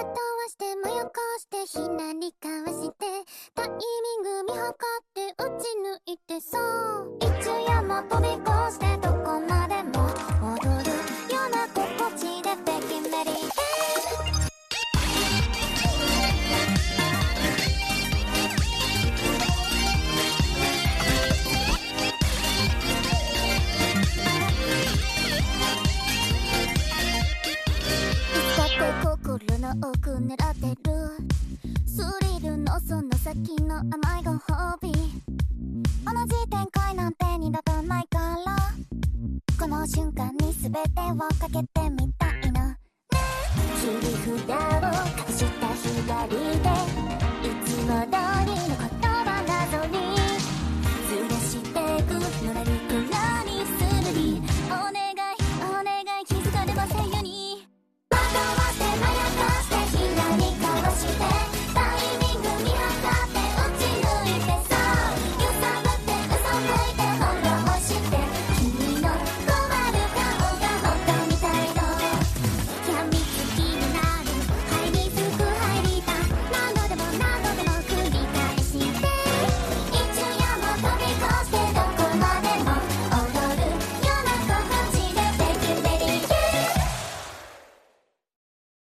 後はして真横してひなりかわしてタイミング見計って打ち抜いてそう一夜も飛び込の奥狙ってる。スリルのその先の甘いご褒美。同じ展開なんて二度とないから。この瞬間に全てをかけてみたいのね。切り札